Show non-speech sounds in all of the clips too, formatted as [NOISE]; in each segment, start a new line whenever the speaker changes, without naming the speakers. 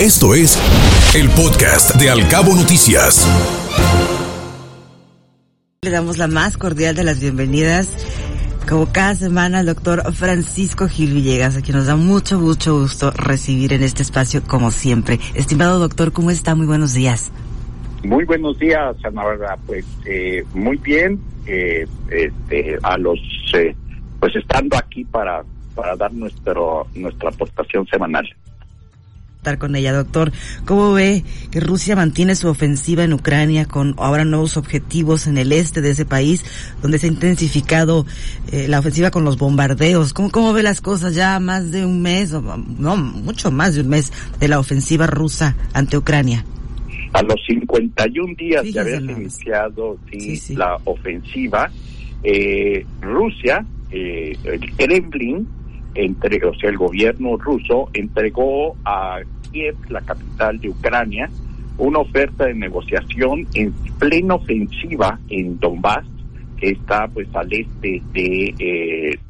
Esto es el podcast de Alcabo Noticias.
Le damos la más cordial de las bienvenidas, como cada semana, al doctor Francisco Gil Villegas, a quien nos da mucho, mucho gusto recibir en este espacio, como siempre. Estimado doctor, ¿cómo está? Muy buenos días.
Muy buenos días, Ana Bárbara. Pues eh, muy bien, eh, este, a los, eh, pues estando aquí para, para dar nuestro, nuestra aportación semanal
con ella, doctor. ¿Cómo ve que Rusia mantiene su ofensiva en Ucrania con ahora nuevos objetivos en el este de ese país, donde se ha intensificado eh, la ofensiva con los bombardeos? ¿Cómo, ¿Cómo ve las cosas ya más de un mes, o, no, mucho más de un mes de la ofensiva rusa ante Ucrania?
A los 51 días de haber iniciado la ofensiva, eh, Rusia, eh, el Kremlin, entre, o sea, el gobierno ruso entregó a la capital de Ucrania, una oferta de negociación en plena ofensiva en Donbass, que está pues al este de,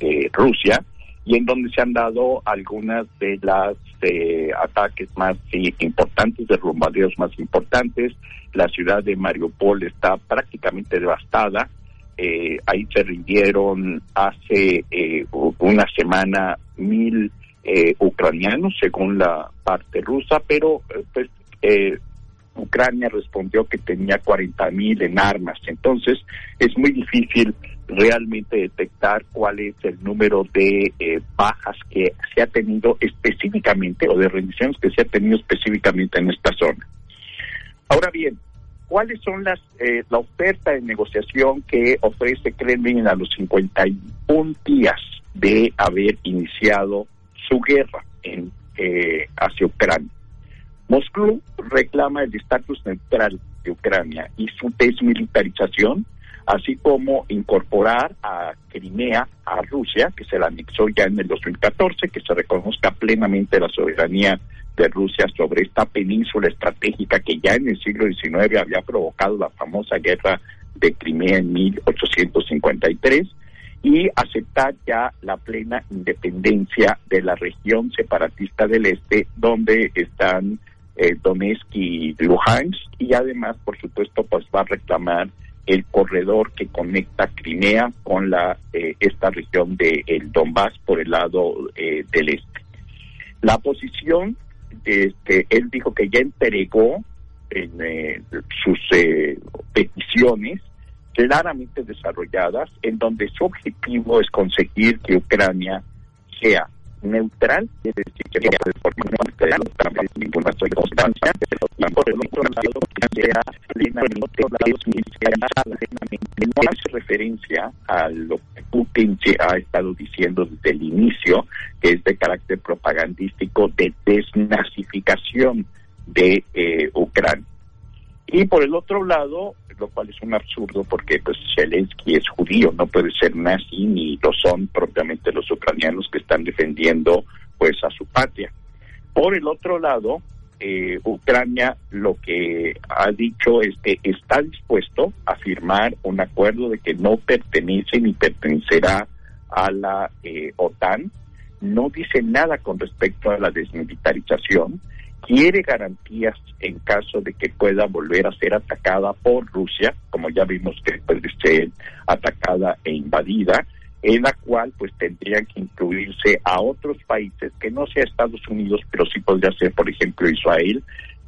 eh, Rusia, y en donde se han dado algunas de las eh, ataques más importantes, de bombardeos más importantes. La ciudad de Mariupol está prácticamente devastada. Eh, ahí se rindieron hace una semana mil eh, ucranianos, según la parte rusa, pero eh, pues eh, Ucrania respondió que tenía 40 mil en armas. Entonces es muy difícil realmente detectar cuál es el número de bajas que se ha tenido específicamente o de rendiciones que se ha tenido específicamente en esta zona. Ahora bien, ¿cuáles son las la oferta de negociación que ofrece Kremlin a los 51 días de haber iniciado su guerra en, eh, hacia Ucrania. Moscú reclama el estatus neutral de Ucrania y su desmilitarización, así como incorporar a Crimea a Rusia, que se la anexó ya en el 2014, que se reconozca plenamente la soberanía de Rusia sobre esta península estratégica que ya en el siglo XIX había provocado la famosa guerra de Crimea en 1853 y aceptar ya la plena independencia de la región separatista del este, donde están eh, Donetsk y Luhansk, y además, por supuesto, pues va a reclamar el corredor que conecta Crimea con la eh, esta región de el Donbass por el lado eh, del este. La posición, este, él dijo que ya entregó en, eh, sus peticiones claramente desarrolladas, en donde su objetivo es conseguir que Ucrania sea neutral, es decir, que de forma neutral, ninguna circunstancia, que sea No hace referencia a lo que Putin ha estado diciendo desde el inicio, que es de carácter propagandístico de desnazificación de eh, Ucrania. Y por el otro lado, lo cual es un absurdo porque pues Zelensky es judío, no puede ser nazi ni lo son propiamente los ucranianos que están defendiendo pues a su patria. Por el otro lado, eh, Ucrania lo que ha dicho es que está dispuesto a firmar un acuerdo de que no pertenece ni pertenecerá a la eh, OTAN, no dice nada con respecto a la desmilitarización, quiere garantías en caso de que pueda volver a ser atacada por Rusia, como ya vimos que puede ser atacada e invadida, en la cual pues tendrían que incluirse a otros países que no sea Estados Unidos, pero sí podría ser, por ejemplo, Israel,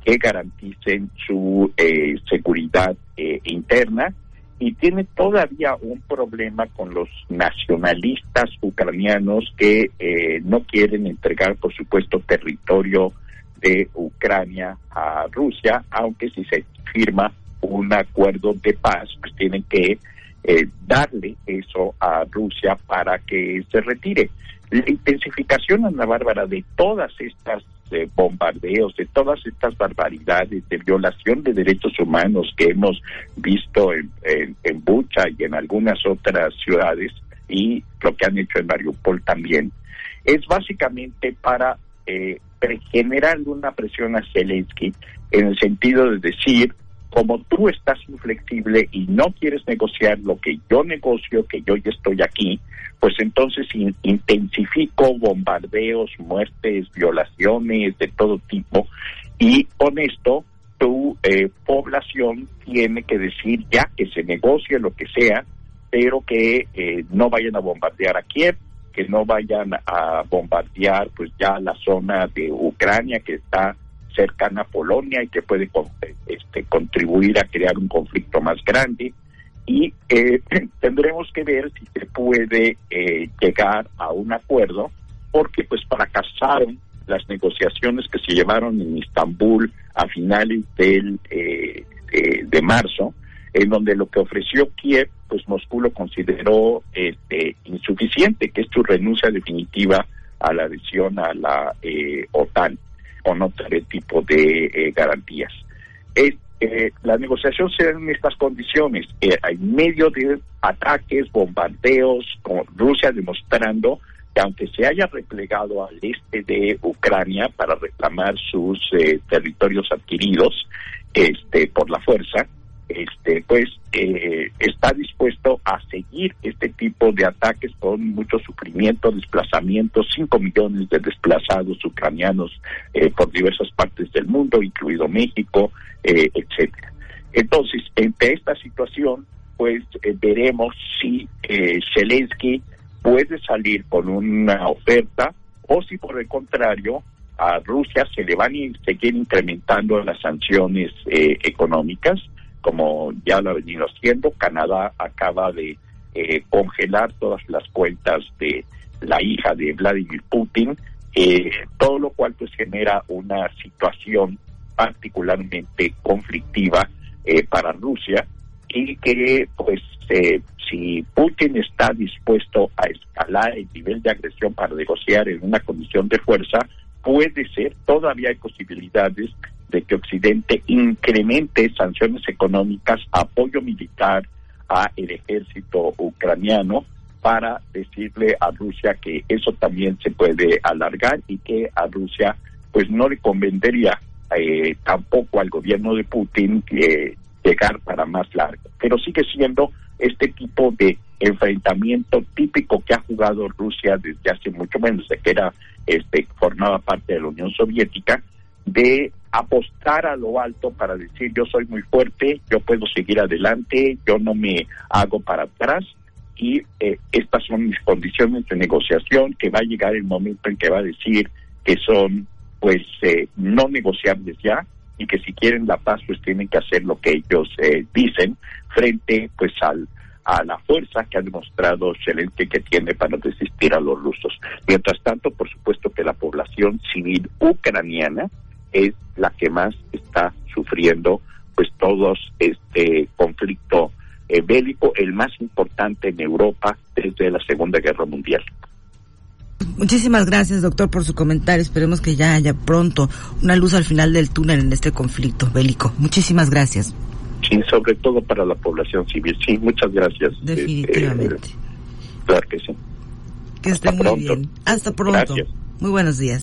que garanticen su eh, seguridad eh, interna. Y tiene todavía un problema con los nacionalistas ucranianos que eh, no quieren entregar, por supuesto, territorio de Ucrania a Rusia, aunque si se firma un acuerdo de paz, pues tienen que eh, darle eso a Rusia para que se retire. La intensificación, Ana Bárbara, de todas estas eh, bombardeos, de todas estas barbaridades, de violación de derechos humanos que hemos visto en, en, Bucha y en algunas otras ciudades, y lo que han hecho en Mariupol también, es básicamente para eh, generando una presión a Zelensky en el sentido de decir, como tú estás inflexible y no quieres negociar lo que yo negocio, que yo ya estoy aquí, pues entonces intensifico bombardeos, muertes, violaciones de todo tipo. Y con esto, tu eh, población tiene que decir ya que se negocie lo que sea, pero que eh, no vayan a bombardear a Kiev, que no vayan a bombardear pues ya la zona de Ucrania que está cercana a Polonia y que puede este, contribuir a crear un conflicto más grande. Y eh, [CLEARS THROAT] tendremos que ver si se puede eh, llegar a un acuerdo porque pues fracasaron las negociaciones que se llevaron en Estambul a finales del eh, de, marzo en donde lo que ofreció Kiev pues Moscú lo consideró este, insuficiente que es su renuncia definitiva a la adhesión a la OTAN con otro tipo de garantías. Eh, la negociación se da en estas condiciones, eh, en medio de ataques, bombardeos, con Rusia demostrando que aunque se haya replegado al este de Ucrania para reclamar sus eh, territorios adquiridos este, por la fuerza, este, pues eh, está dispuesto a seguir este tipo de ataques con mucho sufrimiento, desplazamiento, 5 millones de desplazados ucranianos eh, por diversas partes del mundo, incluido México, eh, etcétera. Entonces, entre esta situación, pues eh, veremos si Zelensky puede salir con una oferta o si por el contrario a Rusia se le van a seguir incrementando las sanciones económicas como ya lo ha venido haciendo. Canadá acaba de eh, congelar todas las cuentas de la hija de Vladimir Putin, eh, todo lo cual pues genera una situación particularmente conflictiva eh, para Rusia y que pues si Putin está dispuesto a escalar el nivel de agresión para negociar en una condición de fuerza, puede ser, todavía hay posibilidades de que Occidente incremente sanciones económicas, apoyo militar a el ejército ucraniano para decirle a Rusia que eso también se puede alargar y que a Rusia pues no le convendría eh, tampoco al gobierno de Putin eh, llegar para más largo. Pero sigue siendo este tipo de enfrentamiento típico que ha jugado Rusia desde hace mucho menos, de que era este formaba parte de la Unión Soviética, de apostar a lo alto para decir yo soy muy fuerte, yo puedo seguir adelante, yo no me hago para atrás y eh, estas son mis condiciones de negociación que va a llegar el momento en que va a decir que son pues eh, no negociables ya y que si quieren la paz pues tienen que hacer lo que ellos eh, dicen frente pues al a la fuerza que ha demostrado Zelensky que tiene para resistir a los rusos. Mientras tanto, por supuesto que la población civil ucraniana es la que más está sufriendo pues todos este conflicto eh, bélico, el más importante en Europa desde la Segunda Guerra Mundial.
Muchísimas gracias, doctor, por su comentario. Esperemos que ya haya pronto una luz al final del túnel en este conflicto bélico. Muchísimas gracias.
Sí, sobre todo para la población civil. Sí, muchas gracias.
Definitivamente.
Eh, claro que sí.
Que esté muy bien. Hasta pronto. Muy buenos días.